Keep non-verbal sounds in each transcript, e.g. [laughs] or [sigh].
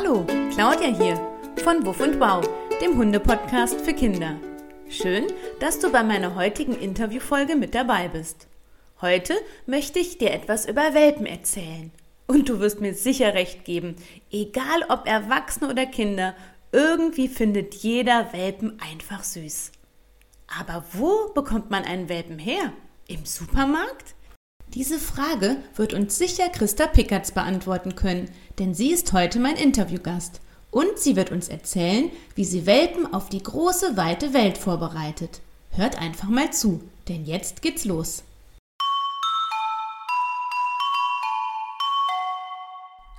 Hallo, Claudia hier von Wuff und Wow, dem Hunde-Podcast für Kinder. Schön, dass du bei meiner heutigen Interviewfolge mit dabei bist. Heute möchte ich dir etwas über Welpen erzählen. Und du wirst mir sicher recht geben, egal ob Erwachsene oder Kinder, irgendwie findet jeder Welpen einfach süß. Aber wo bekommt man einen Welpen her? Im Supermarkt? Diese Frage wird uns sicher Christa Pickertz beantworten können, denn sie ist heute mein Interviewgast. Und sie wird uns erzählen, wie sie Welpen auf die große, weite Welt vorbereitet. Hört einfach mal zu, denn jetzt geht's los.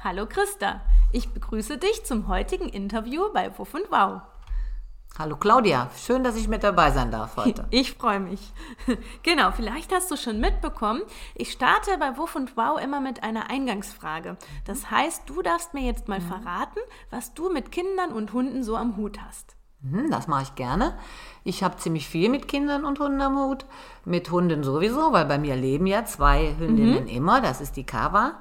Hallo Christa, ich begrüße dich zum heutigen Interview bei Wuff und Wow. Hallo Claudia, schön, dass ich mit dabei sein darf heute. [laughs] Ich freue mich. [laughs] Genau, vielleicht hast du schon mitbekommen, ich starte bei Wuff und Wow immer mit einer Eingangsfrage. Das heißt, du darfst mir jetzt mal mhm. verraten, was du mit Kindern und Hunden so am Hut hast. Mhm, das mache ich gerne. Ich habe ziemlich viel mit Kindern und Hunden am Hut. Mit Hunden sowieso, weil bei mir leben ja zwei Hündinnen mhm. immer. Das ist die Kava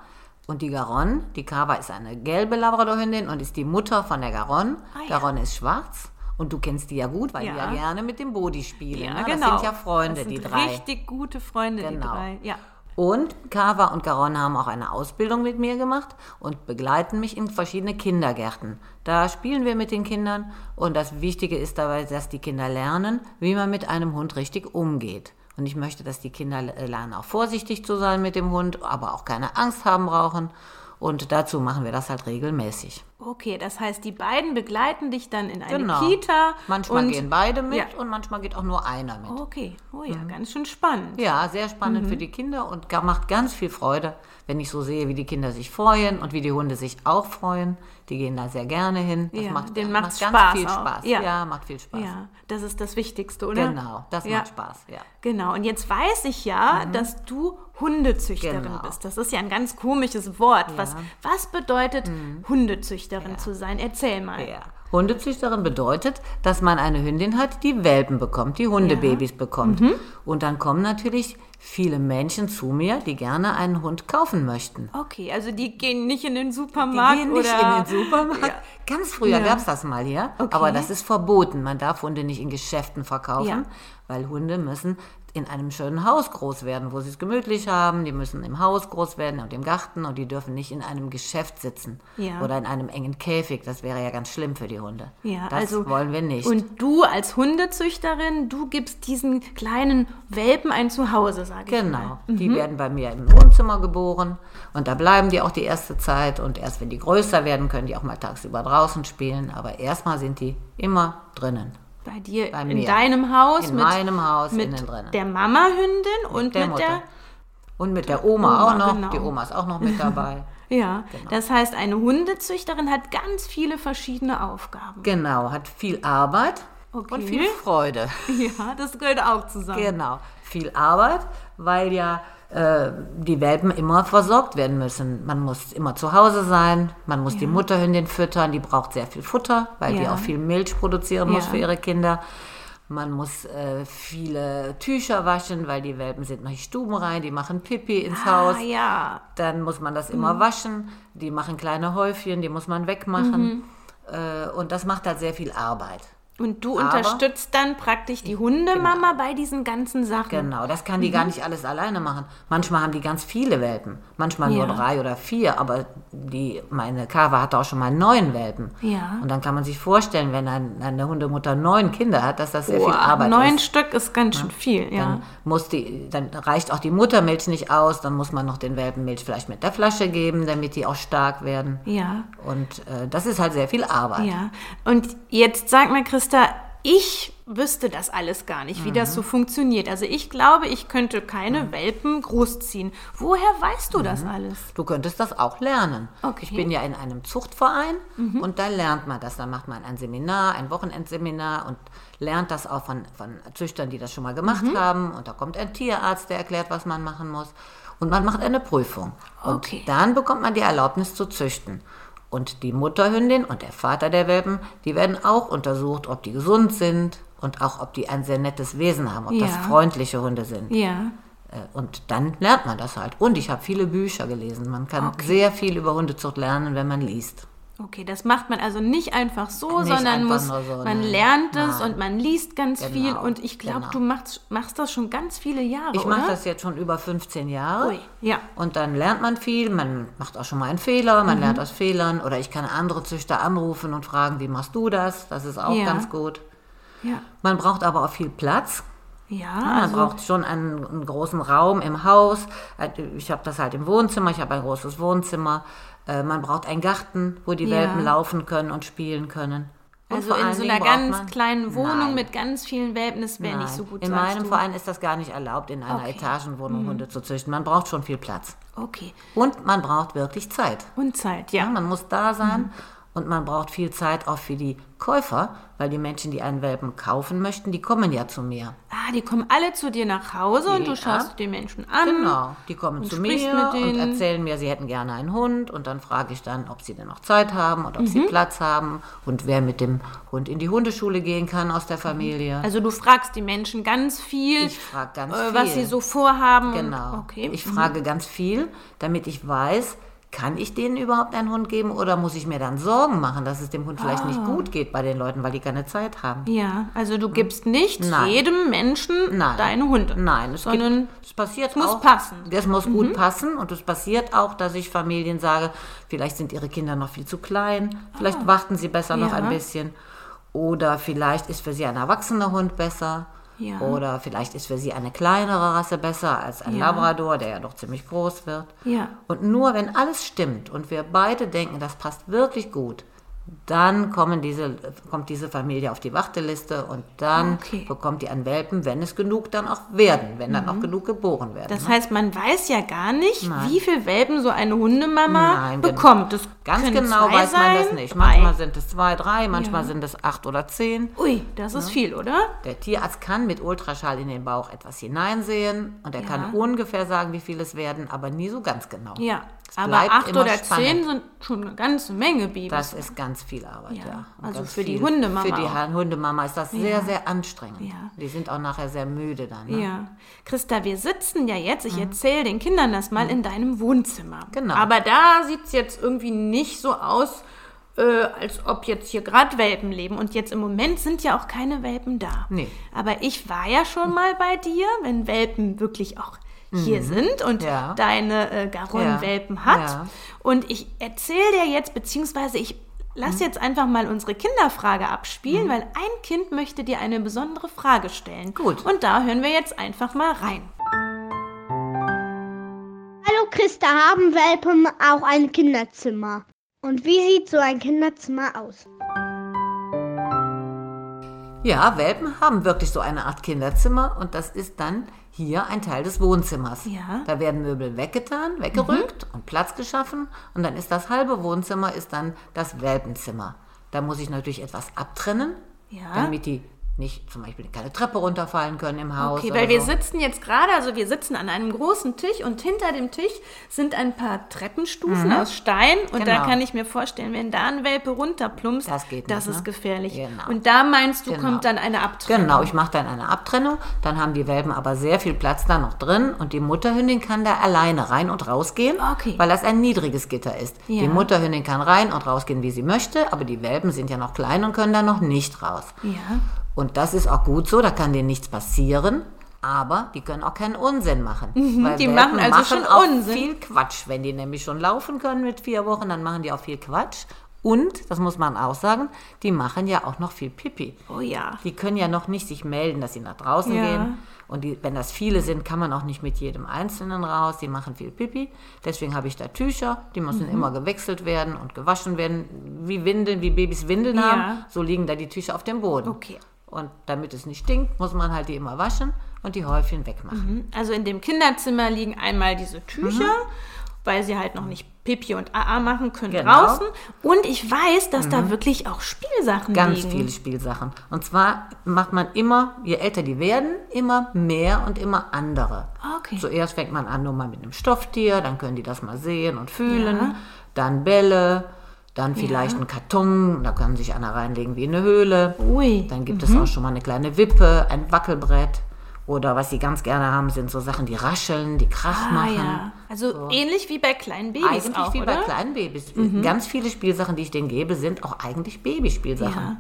und die Garonne. Die Kava ist eine gelbe Labradorhündin und ist die Mutter von der Garonne. Ah, ja. Garonne ist schwarz. Und du kennst die ja gut, weil ja. die ja gerne mit dem Bodi spielen. Ja, ne? Das genau. sind ja Freunde, die drei. Richtig gute Freunde, genau. die drei. Ja. Und Kava und Garonne haben auch eine Ausbildung mit mir gemacht und begleiten mich in verschiedene Kindergärten. Da spielen wir mit den Kindern und das Wichtige ist dabei, dass die Kinder lernen, wie man mit einem Hund richtig umgeht. Und ich möchte, dass die Kinder lernen, auch vorsichtig zu sein mit dem Hund, aber auch keine Angst haben brauchen. Und dazu machen wir das halt regelmäßig. Okay, das heißt, die beiden begleiten dich dann in eine genau. Kita. Manchmal gehen beide mit ja. und manchmal geht auch nur einer mit. Okay, oh ja, mhm. ganz schön spannend. Ja, sehr spannend mhm. für die Kinder und macht ganz viel Freude, wenn ich so sehe, wie die Kinder sich freuen und wie die Hunde sich auch freuen. Die gehen da sehr gerne hin. Das ja, macht, denen macht ganz Spaß viel auch. Spaß. Ja. ja. macht viel Spaß. Ja, das ist das Wichtigste, oder? Genau, das ja. macht Spaß, ja. Genau, und jetzt weiß ich ja, mhm. dass du Hundezüchterin genau. bist. Das ist ja ein ganz komisches Wort. Was, was bedeutet mhm. Hundezüchterin zu sein? Erzähl mal. Ja. Hundezüchterin bedeutet, dass man eine Hündin hat, die Welpen bekommt, die Hundebabys bekommt. Mhm. Und dann kommen natürlich viele Menschen zu mir, die gerne einen Hund kaufen möchten. Okay, also die gehen nicht in den Supermarkt die gehen nicht oder? in den Supermarkt. Ja. Ganz früher ja. gab es das mal hier, okay. aber das ist verboten. Man darf Hunde nicht in Geschäften verkaufen, ja. weil Hunde müssen in einem schönen Haus groß werden, wo sie es gemütlich haben. Die müssen im Haus groß werden und im Garten und die dürfen nicht in einem Geschäft sitzen ja. oder in einem engen Käfig. Das wäre ja ganz schlimm für die Hunde. Ja, das also, wollen wir nicht. Und du als Hundezüchterin, du gibst diesen kleinen Welpen ein Zuhause, sage ich genau. mal. Genau. Die mhm. werden bei mir im Wohnzimmer geboren und da bleiben die auch die erste Zeit und erst wenn die größer werden, können die auch mal tagsüber draußen spielen. Aber erstmal sind die immer drinnen. Bei dir Bei in deinem Haus? In mit, meinem Haus mit innen drin. Der Mama-Hündin und der mit Mutter. der. Und mit der Oma, Oma auch noch. Genau. Die Oma ist auch noch mit dabei. [laughs] ja, genau. das heißt, eine Hundezüchterin hat ganz viele verschiedene Aufgaben. Genau, hat viel Arbeit okay. und viel Freude. [laughs] Ja, das gehört auch zusammen. Genau, viel Arbeit, weil ja die Welpen immer versorgt werden müssen. Man muss immer zu Hause sein, man muss ja. die Mutterhündin füttern, die braucht sehr viel Futter, weil ja. die auch viel Milch produzieren muss ja. für ihre Kinder. Man muss äh, viele Tücher waschen, weil die Welpen sind noch stubenrein, die machen Pipi ins ah, Haus. Ja. Dann muss man das immer mhm. waschen. Die machen kleine Häufchen, die muss man wegmachen. Mhm. Äh, und das macht halt sehr viel Arbeit. Und du Aber unterstützt dann praktisch die Hundemama genau. bei diesen ganzen Sachen. Genau, das kann die mhm. gar nicht alles alleine machen. Manchmal haben die ganz viele Welpen, manchmal ja. nur drei oder vier, aber die, meine Kava hatte auch schon mal neun Welpen. Ja. Und dann kann man sich vorstellen, wenn ein, eine Hundemutter neun Kinder hat, dass das sehr oh, viel Arbeit neun ist. Neun Stück ist ganz schön viel, ja. Dann, muss die, dann reicht auch die Muttermilch nicht aus, dann muss man noch den Welpen Milch vielleicht mit der Flasche geben, damit die auch stark werden. Ja. Und äh, das ist halt sehr viel Arbeit. Ja. Und jetzt sag mal, Christa, Christa, ich wüsste das alles gar nicht, wie mhm. das so funktioniert. Also ich glaube, ich könnte keine mhm. Welpen großziehen. Woher weißt du mhm. das alles? Du könntest das auch lernen. Okay. Ich bin ja in einem Zuchtverein mhm. und da lernt man das. Da macht man ein Seminar, ein Wochenendseminar und lernt das auch von, von Züchtern, die das schon mal gemacht mhm. haben. Und da kommt ein Tierarzt, der erklärt, was man machen muss. Und man macht eine Prüfung. Okay. Und dann bekommt man die Erlaubnis zu züchten. Und die Mutterhündin und der Vater der Welpen, die werden auch untersucht, ob die gesund sind und auch, ob die ein sehr nettes Wesen haben, ob ja. das freundliche Hunde sind. Ja. Äh, und dann lernt man das halt. Und ich habe viele Bücher gelesen. Man kann okay. sehr viel über Hundezucht lernen, wenn man liest. Okay, das macht man also nicht einfach so, nicht sondern einfach muss, so, man lernt es und man liest ganz genau, viel. Und ich glaube, genau. du machst, machst das schon ganz viele Jahre. Ich mache das jetzt schon über 15 Jahre. Ui, ja. Und dann lernt man viel, man macht auch schon mal einen Fehler, man mhm. lernt aus Fehlern. Oder ich kann andere Züchter anrufen und fragen, wie machst du das? Das ist auch ja. ganz gut. Ja. Man braucht aber auch viel Platz. Ja, man also braucht schon einen, einen, großen Raum im Haus. Ich habe das halt im Wohnzimmer, ich habe ein großes Wohnzimmer. Äh, man braucht einen Garten, wo die ja. Welpen laufen können und spielen können. Und also in so einer ganz kleinen Wohnung Nein. mit ganz vielen Welpen, das wäre nicht so gut. In meinem du? Verein ist das gar nicht erlaubt, in einer okay. Etagenwohnung mhm. Hunde zu züchten. Man braucht schon viel Platz. Okay. Und man braucht wirklich Zeit. Und Zeit, ja. ja man muss da sein. Mhm. Und man braucht viel Zeit auch für die Käufer, weil die Menschen, die einen Welpen kaufen möchten, die kommen ja zu mir. Ah, die kommen alle zu dir nach Hause ja. und du schaust die Menschen an. Genau, die kommen zu mir und erzählen mir, sie hätten gerne einen Hund und dann frage ich dann, ob sie denn noch Zeit haben und ob mhm. sie Platz haben und wer mit dem Hund in die Hundeschule gehen kann aus der Familie. Also du fragst die Menschen ganz viel, ich frage ganz äh, viel. was sie so vorhaben. Genau, okay. ich mhm. frage ganz viel, damit ich weiß, kann ich denen überhaupt einen Hund geben oder muss ich mir dann Sorgen machen, dass es dem Hund vielleicht nicht ah. gut geht bei den Leuten, weil die keine Zeit haben? Ja, also du gibst nicht Nein. jedem Menschen Nein. deine Hunde. Nein, es, sondern gibt, es passiert es muss auch, passen. Es muss mhm. gut passen und es passiert auch, dass ich Familien sage, vielleicht sind ihre Kinder noch viel zu klein, vielleicht ah. warten sie besser ja. noch ein bisschen oder vielleicht ist für sie ein erwachsener Hund besser. Ja. Oder vielleicht ist für sie eine kleinere Rasse besser als ein ja. Labrador, der ja doch ziemlich groß wird. Ja. Und nur wenn alles stimmt und wir beide denken, das passt wirklich gut, dann kommen diese, kommt diese Familie auf die Warteliste und dann okay. bekommt die einen Welpen, wenn es genug dann auch werden, wenn dann mhm. auch genug geboren werden. Das ne? heißt, man weiß ja gar nicht, Nein. wie viele Welpen so eine Hundemama Nein, bekommt. Das Ganz genau weiß man das nicht. Manchmal sind es zwei, drei, manchmal ja. sind es acht oder zehn. Ui, das ist. Ne? viel, oder? Der Tierarzt kann mit Ultraschall in den Bauch etwas hineinsehen und er ja. kann ungefähr sagen, wie viele es werden, aber nie so ganz genau. Ja, aber acht oder spannend. zehn sind schon eine ganze Menge Babys. Das ist ganz viel Arbeit, ja. ja. Also für die Hundemama. Für die auch. Hundemama ist das sehr, sehr anstrengend. Ja. Die sind auch nachher sehr müde dann. Ne? Ja. Christa, wir sitzen ja jetzt, ich mhm. erzähle den Kindern das mal, mhm. in deinem Wohnzimmer. Genau. Aber da sieht es jetzt irgendwie nicht so aus, äh, als ob jetzt hier gerade Welpen leben. Und jetzt im Moment sind ja auch keine Welpen da. Nee. Aber ich war ja schon mal bei dir, wenn Welpen wirklich auch hier mhm. sind und ja. deine äh, Garonne-Welpen ja. hat. Ja. Und ich erzähle dir jetzt, beziehungsweise ich lass mhm. jetzt einfach mal unsere Kinderfrage abspielen, mhm. weil ein Kind möchte dir eine besondere Frage stellen. Gut. Und da hören wir jetzt einfach mal rein. Hallo Christa, haben Welpen auch ein Kinderzimmer? Und wie sieht so ein Kinderzimmer aus? Ja, Welpen haben wirklich so eine Art Kinderzimmer und das ist dann hier ein Teil des Wohnzimmers. Ja. Da werden Möbel weggetan, weggerückt mhm. und Platz geschaffen und dann ist das halbe Wohnzimmer ist dann das Welpenzimmer. Da muss ich natürlich etwas abtrennen, ja. damit die nicht zum Beispiel keine Treppe runterfallen können im Haus. Okay, weil wir sitzen jetzt gerade, also wir sitzen an einem großen Tisch und hinter dem Tisch sind ein paar Treppenstufen mhm. aus Stein und genau. da kann ich mir vorstellen, wenn da ein Welpe runterplumpst, das, geht nicht, das ist ne? gefährlich. Genau. Und da meinst du, genau. kommt dann eine Abtrennung? Genau, ich mache dann eine Abtrennung, dann haben die Welpen aber sehr viel Platz da noch drin und die Mutterhündin kann da alleine rein und rausgehen, okay. weil das ein niedriges Gitter ist. Ja. Die Mutterhündin kann rein und rausgehen, wie sie möchte, aber die Welpen sind ja noch klein und können da noch nicht raus. Ja. Und das ist auch gut so, da kann denen nichts passieren. Aber die können auch keinen Unsinn machen. Mhm, die Welpen machen also machen schon auch Unsinn. viel Quatsch. Wenn die nämlich schon laufen können mit vier Wochen, dann machen die auch viel Quatsch. Und, das muss man auch sagen, die machen ja auch noch viel Pipi. Oh ja. Die können ja noch nicht sich melden, dass sie nach draußen ja. gehen. Und die, wenn das viele sind, kann man auch nicht mit jedem Einzelnen raus. Die machen viel Pipi. Deswegen habe ich da Tücher, die müssen mhm. immer gewechselt werden und gewaschen werden. Wie Windeln, wie Babys Windeln ja. haben, so liegen da die Tücher auf dem Boden. Okay. Und damit es nicht stinkt, muss man halt die immer waschen und die Häufchen wegmachen. Mhm. Also in dem Kinderzimmer liegen einmal diese Tücher, mhm. weil sie halt noch nicht Pipi und AA machen können genau. draußen. Und ich weiß, dass mhm. da wirklich auch Spielsachen Ganz liegen. Ganz viele Spielsachen. Und zwar macht man immer, je älter die werden, immer mehr und immer andere. Okay. Zuerst fängt man an nur mal mit einem Stofftier, dann können die das mal sehen und fühlen. Ja. Dann Bälle, dann vielleicht ja. ein Karton, da kann sich einer reinlegen wie eine Höhle. Ui. Dann gibt mhm. es auch schon mal eine kleine Wippe, ein Wackelbrett. Oder was sie ganz gerne haben, sind so Sachen, die rascheln, die Krach Ah, machen. ja. Also So. ähnlich wie bei kleinen Babys Eigentlich auch, wie oder? Mhm. bei kleinen Babys. Ganz viele Spielsachen, die ich denen gebe, sind auch eigentlich Babyspielsachen.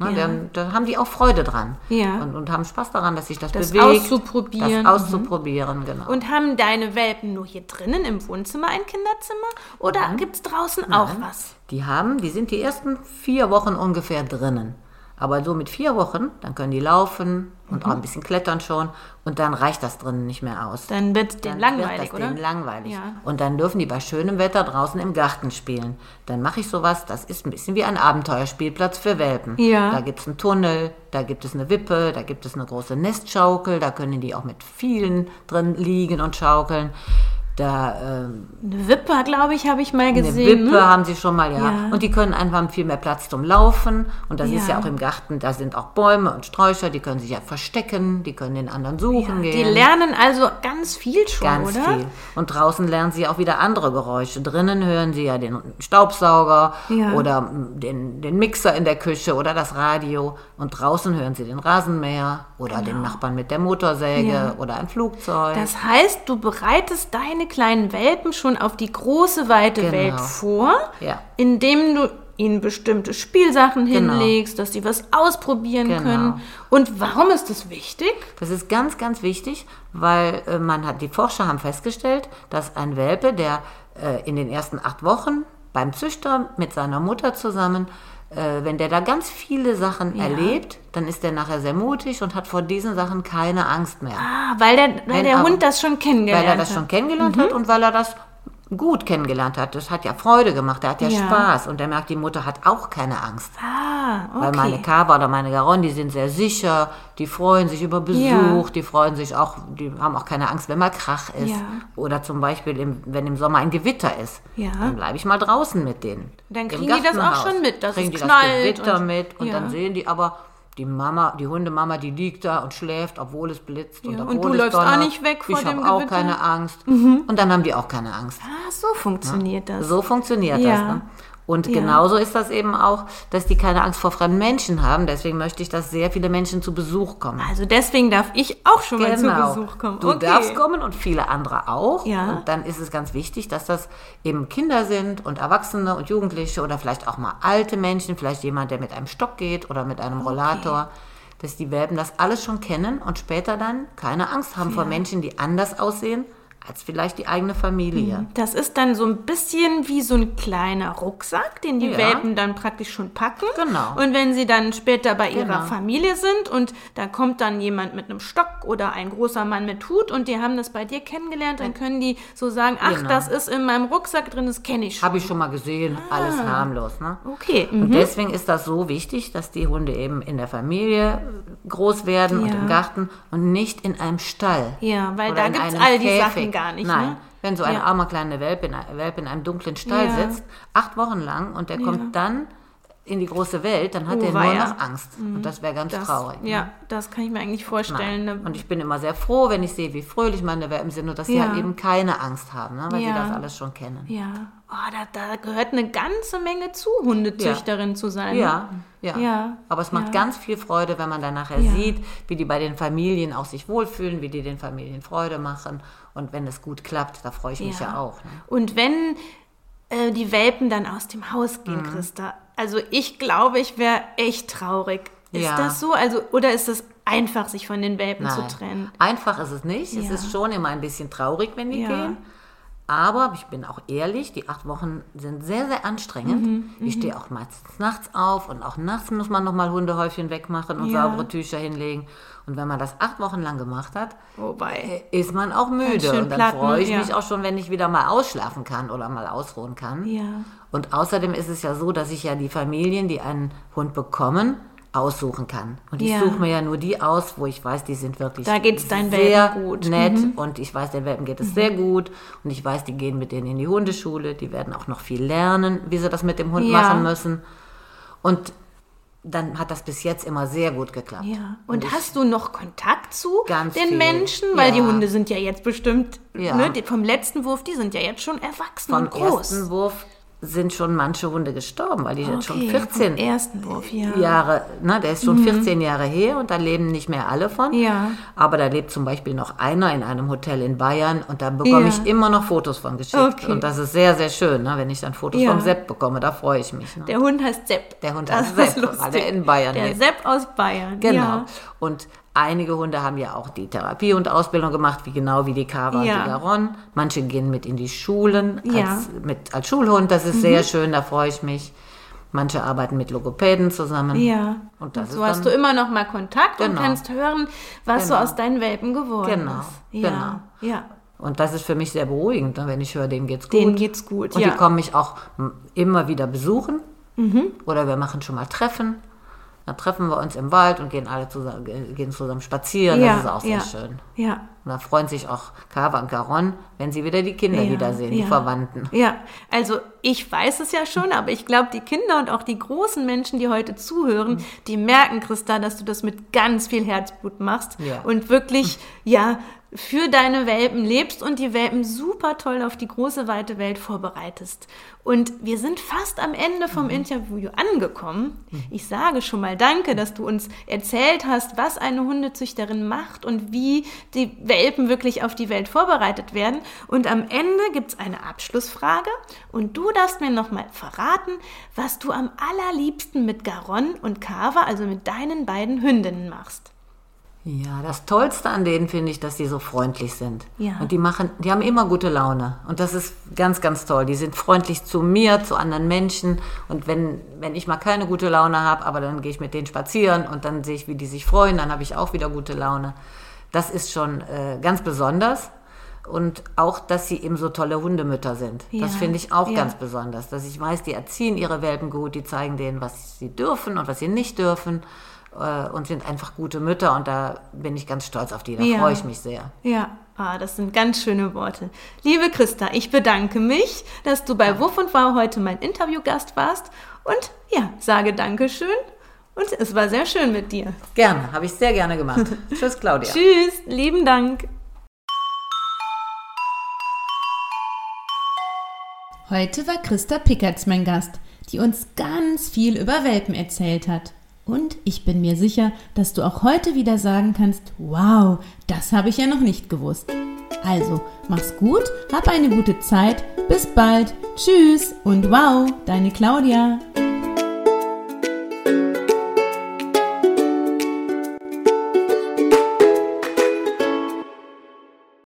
Ne, Ja. dann, da haben die auch Freude dran. Ja. Und, und haben Spaß daran, dass sich das, Das bewegt. auszuprobieren. Mhm. Das auszuprobieren, genau. Und haben deine Welpen nur hier drinnen im Wohnzimmer ein Kinderzimmer? Oder gibt es draußen auch was? Die haben, die sind die ersten vier Wochen ungefähr drinnen. Aber so mit vier Wochen, dann können die laufen und Mhm. auch ein bisschen klettern schon. Und dann reicht das drinnen nicht mehr aus. Dann wird es denen Dann langweilig, wird das oder? denen langweilig. Ja. Und dann dürfen die bei schönem Wetter draußen im Garten spielen. Dann mache ich sowas, das ist ein bisschen wie ein Abenteuerspielplatz für Welpen. Ja. Da gibt es einen Tunnel, da gibt es eine Wippe, da gibt es eine große Nestschaukel, da können die auch mit vielen drin liegen und schaukeln. Da ähm, Eine Wippe, glaube ich, habe ich mal eine gesehen. Wippe ne? haben sie schon mal, ja. Ja. Und die können einfach viel mehr Platz zum Laufen. Und das ist Ja. ja auch im Garten, da sind auch Bäume und Sträucher, die können sich ja verstecken, die können den anderen suchen Die gehen. lernen also ganz viel schon, Ganz oder? viel. Und draußen lernen sie auch wieder andere Geräusche. Drinnen hören sie ja den Staubsauger Ja. oder mm, den, den Mixer in der Küche oder das Radio. Und draußen hören sie den Rasenmäher oder den Nachbarn mit der Motorsäge Genau. Ja. oder ein Flugzeug. Das heißt, du bereitest deine kleinen Welpen schon auf die große, weite Genau. Welt vor, Ja. indem du ihnen bestimmte Spielsachen Genau. hinlegst, dass sie was ausprobieren Genau. können. Und warum ist das wichtig? Das ist ganz, ganz wichtig, weil äh, man hat, die Forscher haben festgestellt, dass ein Welpe, der äh, in den ersten acht Wochen beim Züchter mit seiner Mutter zusammen, äh, wenn der da ganz viele Sachen erlebt, dann ist der nachher sehr mutig und hat vor diesen Sachen keine Angst mehr. Ah, weil der, weil Wenn der aber- Hund das schon kennengelernt Weil er das hat. schon kennengelernt hat und weil er das gut kennengelernt hat. Das hat ja Freude gemacht, er hat ja, Ja. Spaß und er merkt, die Mutter hat auch keine Angst. Ah, okay. Weil meine Kava oder meine Garonne, die sind sehr sicher, die freuen sich über Besuch, Ja. die freuen sich auch, die haben auch keine Angst, wenn mal Krach ist. Ja. Oder zum Beispiel, im, wenn im Sommer ein Gewitter ist, Ja. dann bleibe ich mal draußen mit denen. Dann kriegen die das auch schon mit, dass kriegen es die knallt das Gewitter und- mit und dann sehen die aber, die Mama, die Hundemama, die liegt da und schläft, obwohl es blitzt und Ja, obwohl und du es läufst auch donnert. nicht weg vor ich dem habe auch Gewitter. Mhm. keine Angst. Und dann haben die auch keine Angst. Ah, so funktioniert das. So funktioniert Ja. das. Ne? Und Ja. genauso ist das eben auch, dass die keine Angst vor fremden Menschen haben. Deswegen möchte ich, dass sehr viele Menschen zu Besuch kommen. Also deswegen darf ich auch schon mal zu Besuch kommen. Genau. Du okay. darfst kommen und viele andere auch. Ja. Und dann ist es ganz wichtig, dass das eben Kinder sind und Erwachsene und Jugendliche oder vielleicht auch mal alte Menschen, vielleicht jemand, der mit einem Stock geht oder mit einem Rollator, dass die Welpen das alles schon kennen und später dann keine Angst haben vor Menschen, die anders aussehen als vielleicht die eigene Familie. Das ist dann so ein bisschen wie so ein kleiner Rucksack, den die Ja. Welpen dann praktisch schon packen. Genau. Und wenn sie dann später bei ihrer Genau. Familie sind und da kommt dann jemand mit einem Stock oder ein großer Mann mit Hut und die haben das bei dir kennengelernt, dann können die so sagen, ach, Genau. das ist in meinem Rucksack drin, das kenne ich schon. Habe ich schon mal gesehen, alles harmlos. Ne? Okay. Und Mhm. deswegen ist das so wichtig, dass die Hunde eben in der Familie groß werden und Ja. im Garten und nicht in einem Stall. Ja, weil da gibt's einem all die Käfig. Sachen gar nicht, Nein, ne? wenn so ein Ja. armer kleiner Welpe in, Welpe in einem dunklen Stall sitzt, acht Wochen lang und der kommt dann in die große Welt, dann hat Oh, er nur weia. noch Angst. Und das wäre ganz das, traurig. ne? Ja, das kann ich mir eigentlich vorstellen. Ne? Und ich bin immer sehr froh, wenn ich sehe, wie fröhlich meine Welpen sind und dass sie Ja. halt eben keine Angst haben, ne? weil Ja. sie das alles schon kennen. Ja, oh, da, da gehört eine ganze Menge zu, Hundezüchterin zu sein. ne? Ja, ja. Ja, Aber es macht ja. ganz viel Freude, wenn man dann nachher Ja. sieht, wie die bei den Familien auch sich wohlfühlen, wie die den Familien Freude machen. Und wenn es gut klappt, da freue ich mich ja, auch. Ne? Und wenn äh, die Welpen dann aus dem Haus gehen, Mhm. Christa, also ich glaube, ich wäre echt traurig. Ist Ja. das so? Also, oder ist es einfach, sich von den Welpen zu Nein. trennen? Einfach ist es nicht. Es Ja. ist schon immer ein bisschen traurig, wenn die Ja. gehen. Aber ich bin auch ehrlich, die acht Wochen sind sehr, sehr anstrengend. Mhm, ich stehe auch meistens nachts auf und auch nachts muss man nochmal Hundehäufchen wegmachen und Ja. saubere Tücher hinlegen. Und wenn man das acht Wochen lang gemacht hat, Wobei. ist man auch müde. Und dann platt, ne? freue ich Ja. mich auch schon, wenn ich wieder mal ausschlafen kann oder mal ausruhen kann. Ja. Und außerdem ist es ja so, dass ich ja die Familien, die einen Hund bekommen, aussuchen kann. Und ich Ja. suche mir ja nur die aus, wo ich weiß, die sind wirklich Da geht's deinen sehr Welpen gut. Mhm. nett und ich weiß, den Welpen geht es sehr gut und ich weiß, die gehen mit denen in die Hundeschule, die werden auch noch viel lernen, wie sie das mit dem Hund Ja. machen müssen. Und dann hat das bis jetzt immer sehr gut geklappt. Ja. Und hast du noch Kontakt zu Ganz den viel. Menschen? Weil die Ja. Hunde sind ja jetzt bestimmt, Ja. ne, die, vom letzten Wurf, die sind ja jetzt schon erwachsen Vom und groß. ersten Wurf sind schon manche Hunde gestorben, weil die okay, jetzt schon 14 ersten Wurf, ja. Jahre, ne, der ist schon mhm. 14 Jahre her und da leben nicht mehr alle von. Ja. Aber da lebt zum Beispiel noch einer in einem Hotel in Bayern und da bekomme ja. ich immer noch Fotos von geschickt. Okay. Und das ist sehr, sehr schön, ne, wenn ich dann Fotos ja. vom Sepp bekomme, da freue ich mich. Ne. Der Hund heißt Sepp. Der Hund heißt Sepp, weil er in Bayern Der lebt. Sepp aus Bayern. Genau. Und Einige Hunde haben ja auch die Therapie und Ausbildung gemacht, wie genau wie die Kava ja. und die Garonne. Manche gehen mit in die Schulen als, ja. mit, als Schulhund, das ist mhm. sehr schön, da freue ich mich. Manche arbeiten mit Logopäden zusammen. Ja. Und, das und so hast du immer noch mal Kontakt genau. und kannst hören, was genau. so aus deinen Welpen geworden genau. ist. Ja. Genau. Ja. Und das ist für mich sehr beruhigend, ne, wenn ich höre, denen geht's gut. Denen geht's gut. Und ja. die kommen mich auch immer wieder besuchen. Mhm. Oder wir machen schon mal Treffen. Dann treffen wir uns im Wald und gehen alle zusammen, gehen zusammen spazieren. Ja, das ist auch sehr ja, schön. Ja. Und da freuen sich auch Kava und Caron, wenn sie wieder die Kinder ja, wiedersehen, die Verwandten. Ja, also ich weiß es ja schon, aber ich glaube, die Kinder und auch die großen Menschen, die heute zuhören, mhm. die merken, Christa, dass du das mit ganz viel Herzblut machst und wirklich, ja, für deine Welpen lebst und die Welpen super toll auf die große weite Welt vorbereitest. Und wir sind fast am Ende vom mhm. Interview angekommen. Mhm. Ich sage schon mal danke, dass du uns erzählt hast, was eine Hundezüchterin macht und wie die Welpen wirklich auf die Welt vorbereitet werden. Und am Ende gibt es eine Abschlussfrage und du darfst mir nochmal verraten, was du am allerliebsten mit Garon und Kava, also mit deinen beiden Hündinnen machst. Ja, das Tollste an denen finde ich, dass sie so freundlich sind. Ja. Und die machen, die haben immer gute Laune. Und das ist ganz, ganz toll. Die sind freundlich zu mir, zu anderen Menschen. Und wenn, wenn ich mal keine gute Laune habe, aber dann gehe ich mit denen spazieren und dann sehe ich, wie die sich freuen, dann habe ich auch wieder gute Laune. Das ist schon äh, ganz besonders. Und auch, dass sie eben so tolle Hundemütter sind. Ja. Das finde ich auch ja. ganz besonders. Dass ich weiß, die erziehen ihre Welpen gut, die zeigen denen, was sie dürfen und was sie nicht dürfen und sind einfach gute Mütter und da bin ich ganz stolz auf die. Da ja. freue ich mich sehr. Ja, ah, das sind ganz schöne Worte. Liebe Christa, ich bedanke mich, dass du bei Wuff und Wow heute mein Interviewgast warst und ja, sage Dankeschön. Und es war sehr schön mit dir. Gerne, habe ich sehr gerne gemacht. [laughs] Tschüss, Claudia. Tschüss, lieben Dank. Heute war Christa Pickertz mein Gast, die uns ganz viel über Welpen erzählt hat. Und ich bin mir sicher, dass du auch heute wieder sagen kannst, wow, das habe ich ja noch nicht gewusst. Also, mach's gut, hab eine gute Zeit, bis bald, tschüss und wow, deine Claudia.